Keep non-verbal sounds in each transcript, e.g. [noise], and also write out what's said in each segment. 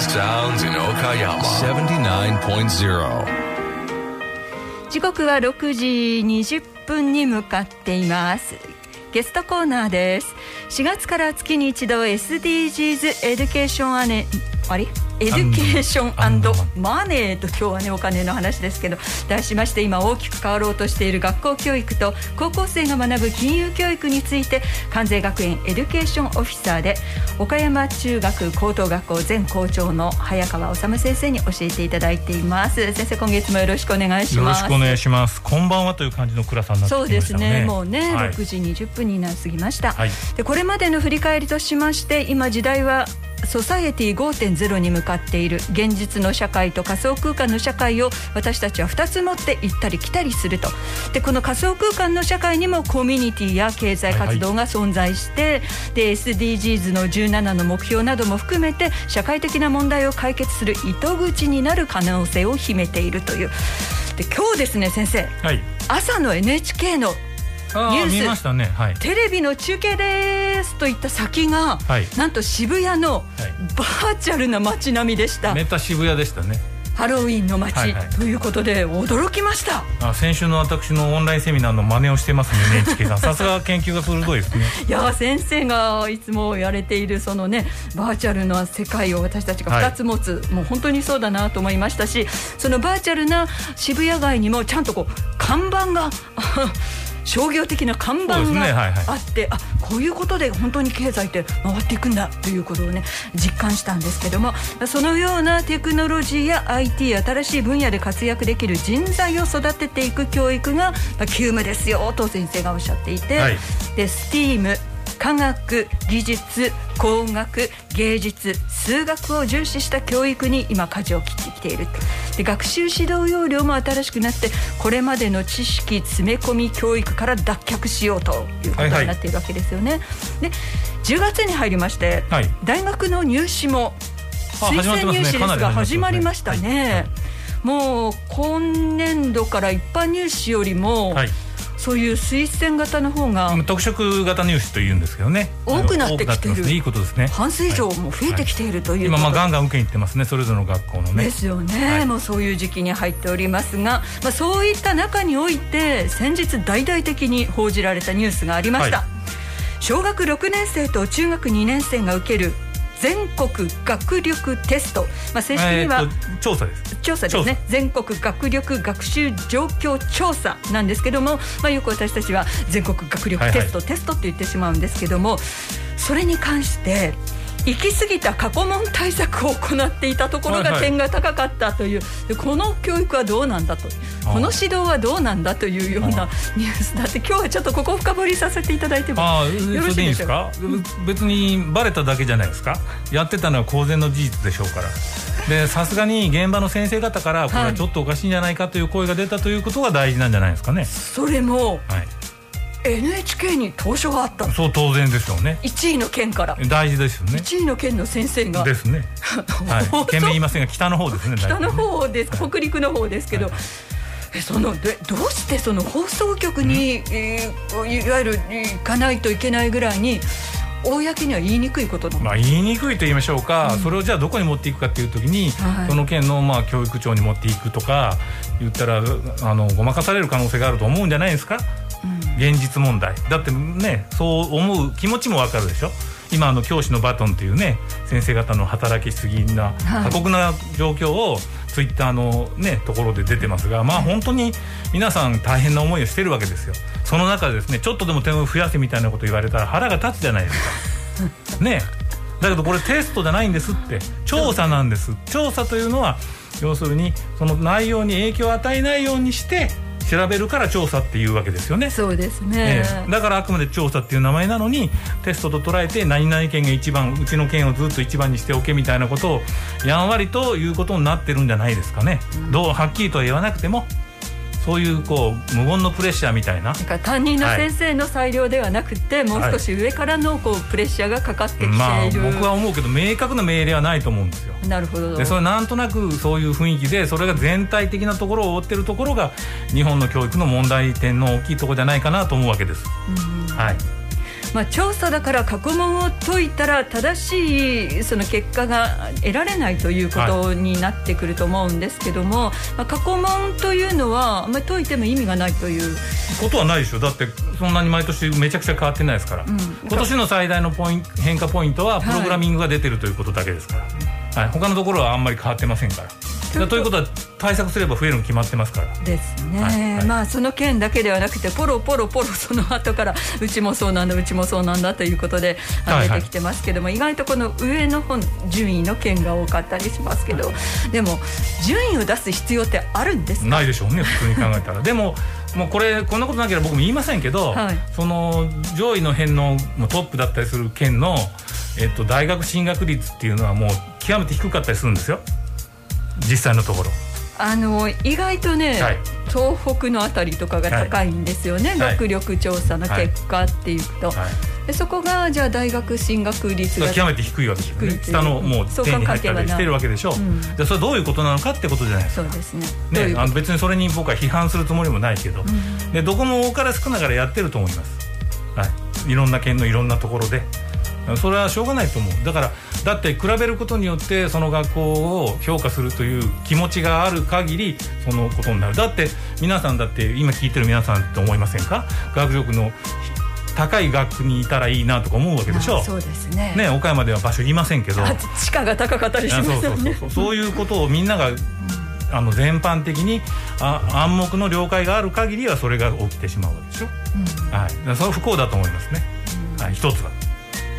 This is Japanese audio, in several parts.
best sounds in Okayama. 79.0. 時刻は6時20分に向かっていますゲストコーナーです4月から月に一度 SDGs Education アネあれ？ Education & Money と今日はねお金の話ですけど題しまして今大きく変わろうとしている学校教育と高校生が学ぶ金融教育について関西学園 Education Officer で岡山中学高等学校前校長の早川治先生に教えていただいています。先生今月もよろしくお願いします。よろしくお願いします。こんばんはという感じの暗さになってきましたね。そうですね。もうね、はい。6時20分にな過ぎました、はい。でこれまでの振り返りとしまして今時代はソサエティ5.0に向かっている現実の社会と仮想空間の社会を私たちは2つ持って行ったり来たりすると。でこの仮想空間の社会にもコミュニティや経済活動が存在して、で SDGs の17の目標なども含めて社会的な問題を解決する糸口になる可能性を秘めているという。で今日ですね先生。はい。朝の NHK のニュース。見ましたね。はい。テレビの中継ですといった先が、はい。なんと渋谷のバーチャルな街並みでした、メタ渋谷でしたね。ハロウィンの街、はいはい。ということで驚きました。あ先週の私のオンラインセミナーの真似をしてますね [laughs] NHK さん。さすが研究が鋭いですね。いや先生がいつもやれているそのねバーチャルな世界を私たちが2つ持つ、もう本当にそうだなと思いましたしそのバーチャルな渋谷街にもちゃんとこう看板が [laughs] 商業的な看板そうですがね。はいはい。あって、あこういうことで本当に経済って回っていくんだということをね実感したんですけどもそのようなテクノロジーや IT 新しい分野で活躍できる人材を育てていく教育が、まあ、急務ですよと先生がおっしゃっていて、はい。で STEAM 科学技術工学芸術数学を重視した教育に今舵を切ってきているで学習指導要領も新しくなってこれまでの知識詰め込み教育から脱却しようということになっているわけですよね。で10月に入りまして、はい。大学の入試もあ推薦入試ですが始始まりましたね。もう今年度から一般入試よりも、はいそういう推薦型の方が特色型入試というんですけどね。多くなってきてる。ね。いいことですね。半数以上も増えてきているという今こと。まあガンガン受けに行ってますね。それぞれの学校のね。ですよね、はい。もうそういう時期に入っておりますが、まあ、そういった中において先日大々的に報じられたニュースがありました、はい。小学6年生と中学2年生が受ける全国学力テスト、まあ、正式には、調査です。調査ですね。全国学力学習状況調査なんですけども、まあ、よく私たちは全国学力テスト、テストって言ってしまうんですけどもそれに関して行き過ぎた過去問対策を行っていたところがはいはい。点が高かったという、でこの教育はどうなんだと。この指導はどうなんだというようなニュース。だって今日はちょっとここを深掘りさせていただいてもよろしいでしょうか？か？別にバレただけじゃないですか？やってたのは公然の事実でしょうから。でさすがに現場の先生方からこれはちょっとおかしいんじゃないかという声が出たということが大事なんじゃないですかね。それもはい NHK に投書があった。のそう当然ですよね。1位の県から。大事ですよね。1位の県の先生が。ですね。はい。[laughs] 県名言いませんが北の方ですね北の方です、北陸の方ですけど、はい。えそのでどうしてその放送局に、えーいわゆる行かないといけないぐらいに公には言いにくいことまあ、言いにくいと言いましょうか、それをじゃあどこに持っていくかっていう時に、はい。その県のまあ教育長に持っていくとか言ったらあのごまかされる可能性があると思うんじゃないですか、現実問題。だってねそう思う気持ちもわかるでしょ？今あの教師のバトンというね先生方の働きすぎなはい。過酷な状況をツイッターのねところで出てますがまあ本当に皆さん大変な思いをしてるわけですよ。その中でですねちょっとでも点を増やせみたいなこと言われたら腹が立つじゃないですか。[laughs] ね。だけどこれテストじゃないんですって。調査なんです。調査というのは要するにその内容に影響を与えないようにして調べるから調査っていうわけですよね。そうですえね、えだからあくまで調査っていう名前なのにテストと捉えて何々県が一番うちの県をずっと一番にしておけみたいなことをやんわりということになってるんじゃないですかね、どうはっきりとは言わなくてもそういうこう無言のプレッシャーみたいな。だから担任の先生の裁量ではなくて、もう少し上からのこうプレッシャーがかかってきている、まあ僕は思うけど明確な命令はないと思うんですよ。なるほど。でそれなんとなくそういう雰囲気でそれが全体的なところを覆ってるところが日本の教育の問題点の大きいところじゃないかなと思うわけです。はいまあ、調査だから過去問を解いたら正しいその結果が得られないということになってくると思うんですけども、はい、まあ、過去問というのはあんまり解いても意味がないという。ことはないでしょ。だってそんなに毎年めちゃくちゃ変わってないですから、うん、今年の最大のポイン変化ポイントはプログラミングが出てるということだけですから、はい、はい、他のところはあんまり変わってませんから。ということは対策すれば増えるの決まってますから。ですね、はいはい、まあその件だけではなくてポロポロポロその後からうちもそうなんだうちもそうなんだということで出てきてますけども、はいはい、意外とこの上の本順位の件が多かったりしますけど、はい、でも順位を出す必要ってあるんですか？ないでしょうね普通に考えたら。でももうこれこんなことなければ僕も言いませんけど、はい、その上位の辺のトップだったりする県の、えっと、大学進学率っていうのはもう極めて低かったりするんですよ。実際のところ。あの意外とね、はい、東北のあたりとかが高いんですよね、はい、学力調査の結果っていうと、はい、でそこがじゃあ大学進学率が極めて低いわけですよね。下のもう手に入ったりしてるわけでしょ。う、うん、じゃそれどういうことなのかってことじゃないですか。そうですね。ねあの別にそれに僕は批判するつもりもないけど、うん、でどこも多かれ少ながらやってると思います、はい、いろんな県のいろんなところでそれはしょうがないと思う。だからだって比べることによってその学校を評価するという気持ちがある限りそのことになる。だって皆さんだって今聞いてる皆さんって思いませんか？学力の高い学区にいたらいいなとか思うわけでしょ？そうですね。ね岡山では場所言いませんけど。地価が高かったりしますよね。[laughs] そういうことをみんながあの全般的にあ暗黙の了解がある限りはそれが起きてしまうわけでしょ、うん、はい、それは不幸だと思いますね、うん、はい、一つは。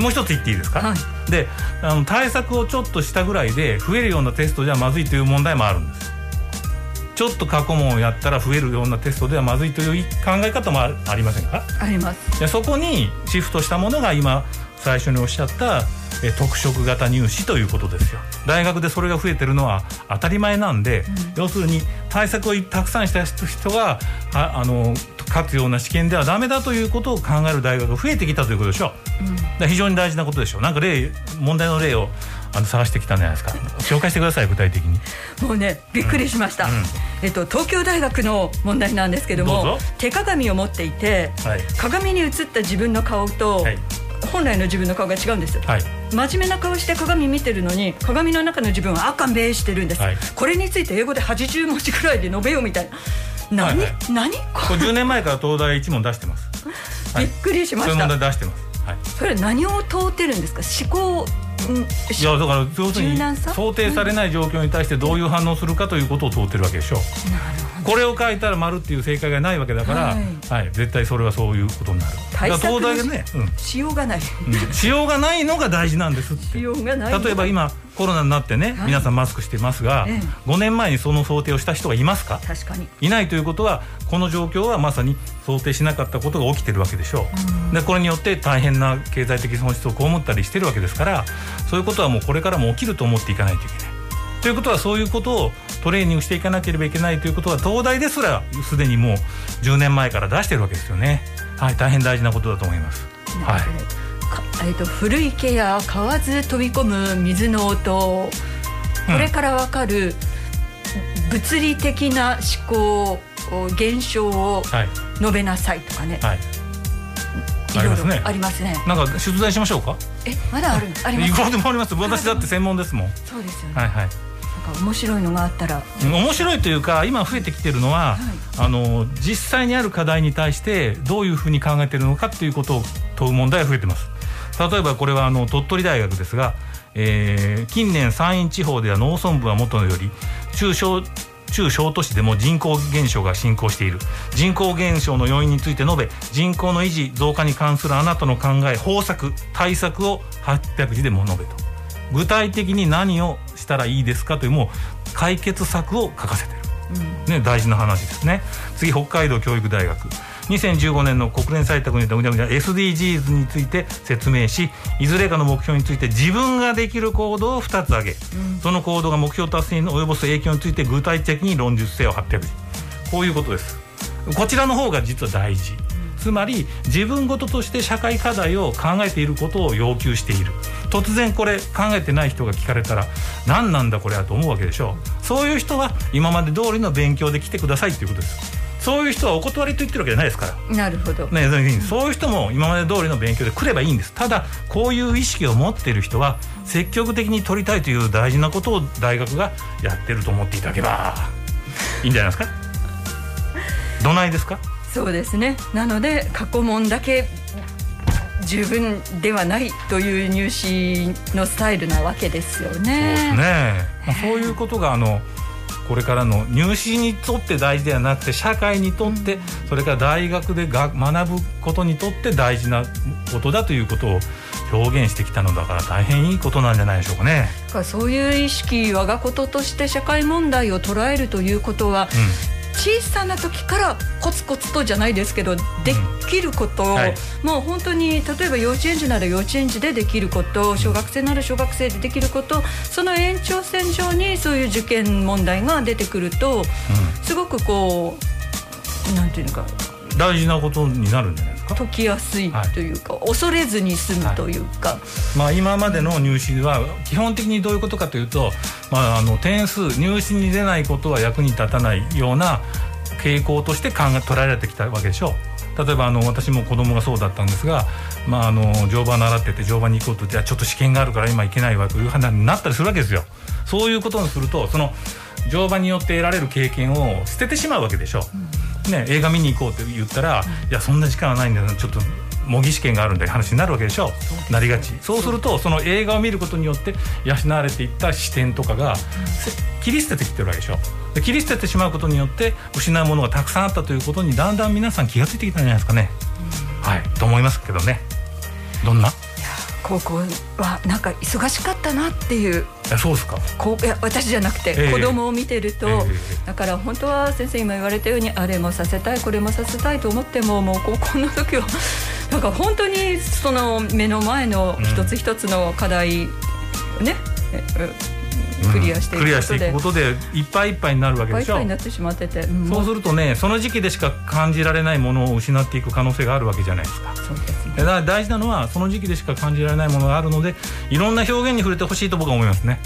もう一つ言っていいですか、はい、であの対策をちょっとしたぐらいで増えるようなテストじゃまずいという問題もあるんです。ちょっと過去問をやったら増えるようなテストではまずいという考え方もありませんか？あります。でそこにシフトしたものが今最初におっしゃったえ特色型入試ということですよ。大学でそれが増えてるのは当たり前なんで、うん、要するに対策をたくさんした人がああの勝つような試験ではダメだということを考える大学が増えてきたということでしょう、うん、非常に大事なことでしょう。なんか例問題の例をあの探してきたんじゃないですか。紹介してください具体的に。もうねびっくりしました、うん。うん、えっと、東京大学の問題なんですけども手鏡を持っていて、はい、鏡に映った自分の顔と、はい本来の自分の顔が違うんです、はい、真面目な顔して鏡見てるのに鏡の中の自分は赤目してるんです、はい、これについて英語で80文字くらいで述べようみたいな。何、はいはい、何？これ10年前から東大一問出してます、びっくりしました。そういう問題出してます、はい、それ何を問うてるんですか？思考いやだから要するに想定されない状況に対してどういう反応するかということを問うてるわけでしょう。これを書いたら丸っていう正解がないわけだから、はい、はい、絶対それはそういうことになる。東大でね、うん、しようがない、うん、しようがないのが大事なんですって。しようがない例えば今コロナになってね、はい、皆さんマスクしてますが、ええ、5年前にその想定をした人がいますか？確かに。いないということはこの状況はまさに想定しなかったことが起きてるわけでしょう、うでこれによって大変な経済的損失を被ったりしてるわけですからそういうことはもうこれからも起きると思っていかないといけない。ということはそういうことをトレーニングしていかなければいけないということは東大ですらすでにもう10年前から出してるわけですよね。はい、大変大事なことだと思います。はい。えっと古池や買わず飛び込む水の音これからわかる物理的な思考現象を述べなさいとかね、はい、ありますね。ありますね。なんか出題しましょうか？えまだある？[laughs] あります？いくらでもあります。[laughs] 私だって専門ですもん。そうですよね。はいはい。面白いのがあったら。面白いというか今増えてきてるのは、はい、あの実際にある課題に対してどういうふうに考えてるのかっていうことを問う問題が増えてます。例えばこれはあの鳥取大学ですが、えー、近年山陰地方では農村部は元のより中小中小都市でも人口減少が進行している。人口減少の要因について述べ人口の維持増加に関するあなたの考え方策対策を800字でも述べと。具体的に何をしたらいいですかというもう解決策を書かせてる、うん、ね、大事な話ですね。次北海道教育大学2015年の国連採択に SDGs について説明しいずれかの目標について自分ができる行動を2つ挙げ、うん、その行動が目標達成に及ぼす影響について具体的に論述せよ800字こういうことです。こちらの方が実は大事。つまり自分事として社会課題を考えていることを要求している。突然これ考えてない人が聞かれたら何なんだこれはと思うわけでしょう。そういう人は今まで通りの勉強で来てくださいということですそういう人はお断りと言ってるわけじゃないですから。なるほど、ね、そういう人も今まで通りの勉強で来ればいいんです。ただこういう意識を持っている人は積極的に取りたいという大事なことを大学がやってると思っていただけばいいんじゃないですか？[laughs] どないですか？そうですね。なので過去問だけ十分ではないという入試のスタイルなわけですよね。そうですね、まあ、そういうことがあのこれからの入試にとって大事ではなくて社会にとって、それから大学でが学ぶことにとって大事なことだということを表現してきたのだから大変いいことなんじゃないでしょうかね。そういう意識我がこととして社会問題を捉えるということは、小さな時からコツコツとじゃないですけどできることを、うん。はい、もう本当に例えば幼稚園児なら幼稚園児でできること小学生なら小学生でできることその延長線上にそういう受験問題が出てくると、うん、すごくこうなんていうのか。大事なことになるんじゃない？解きやすいというか、はい、恐れずに済むというか、はい、まあ、今までの入試は基本的にどういうことかというと、まあ、あの点数入試に出ないことは役に立たないような傾向として考え捉えられてきたわけでしょう。例えばあの私も子供がそうだったんですが、まあ、あの乗馬習ってて乗馬に行こうとじゃあちょっと試験があるから今行けないわという話になったりするわけですよ。そういうことにするとその乗馬によって得られる経験を捨ててしまうわけでしょ。うんね、映画見に行こうって言ったら、いやそんな時間はないんだよちょっと模擬試験があるんで話になるわけでしょ？う。なりがち。そう。するとその映画を見ることによって養われていった視点とかが切り捨ててきてるわけでしょ？で切り捨ててしまうことによって失うものがたくさんあったということにだんだん皆さん気が付いてきたんじゃないですかね、はい。と思いますけどね。どんな？高校はなんか忙しかったなっていうそうですか？こういや私じゃなくて子供を見てると、えー、だから本当は先生今言われたようにあれもさせたいこれもさせたいと思ってももう高校の時は [laughs] なんか本当にその目の前の一つ一つの課題、うん、ねクリアしていくことで、うん、クリアしていくことでいっぱいいっぱいになるわけでしょ。いっぱいになってしまってて、うん、そうするとねその時期でしか感じられないものを失っていく可能性があるわけじゃないですか。そうですね。だから大事なのはその時期でしか感じられないものがあるのでいろんな表現に触れてほしいと僕は思いますね。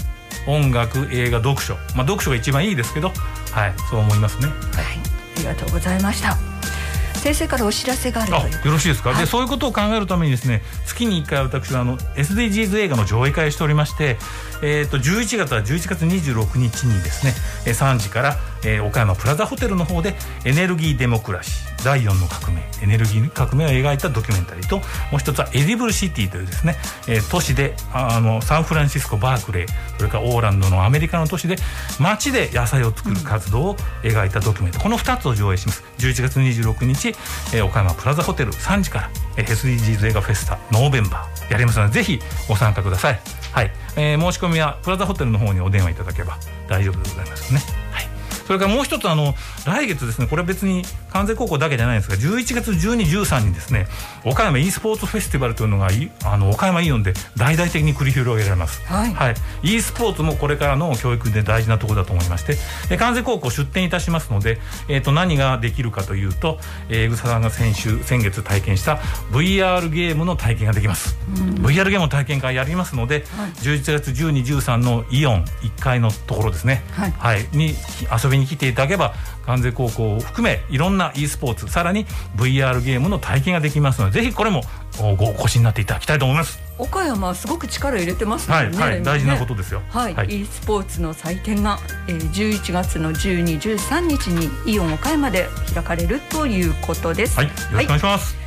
音楽映画読書。まあ読書が一番いいですけど。はいそう思いますね。はい、ありがとうございました先生からお知らせがあるよろしいですか、はい、でそういうことを考えるためにですね月に1回私はあの SDGs 映画の上映会をしておりまして、えー、と11月は11月26日にですね3時から、えー、岡山プラザホテルの方でエネルギーデモクラシー第4の革命。エネルギー革命を描いたドキュメンタリーともう一つはエディブルシティというですね、えー、都市であのサンフランシスコバークレーそれからオーランドのアメリカの都市で街で野菜を作る活動を描いたドキュメント、この2つを上映します。11月26日、えー、岡山プラザホテル。3時から、えー、SDGs 映画フェスタ November。やりますのでぜひご参加ください。はい、えー、申し込みはプラザホテルの方にお電話いただけば大丈夫でございますね。それからもう一つあの来月ですねこれは別に関西高校だけじゃないんですが11月12、13にですね岡山 e スポーツフェスティバルというのがあの岡山イオンで大々的に繰り広げられます、はい。はい、e スポーツもこれからの教育で大事なところだと思いましてで関西高校出展いたしますので、えー、と何ができるかというと、えー、ぐささんが先週先月体験した VR ゲームの体験ができます、うん、VR ゲームの体験会やりますので、はい、11月12、13のイオン1階のところですね、はい、はい、に遊びに来ていただければ関西高校を含めいろんな e スポーツさらに VR ゲームの体験ができますのでぜひこれもご越しになっていただきたいと思います。岡山すごく力入れてますね、はい、はい、大事なことですよ。はい、はい、e スポーツの祭典が、えー、11月の12、13日にイオン岡山で開かれるということです。はいよろしくお願いします、はい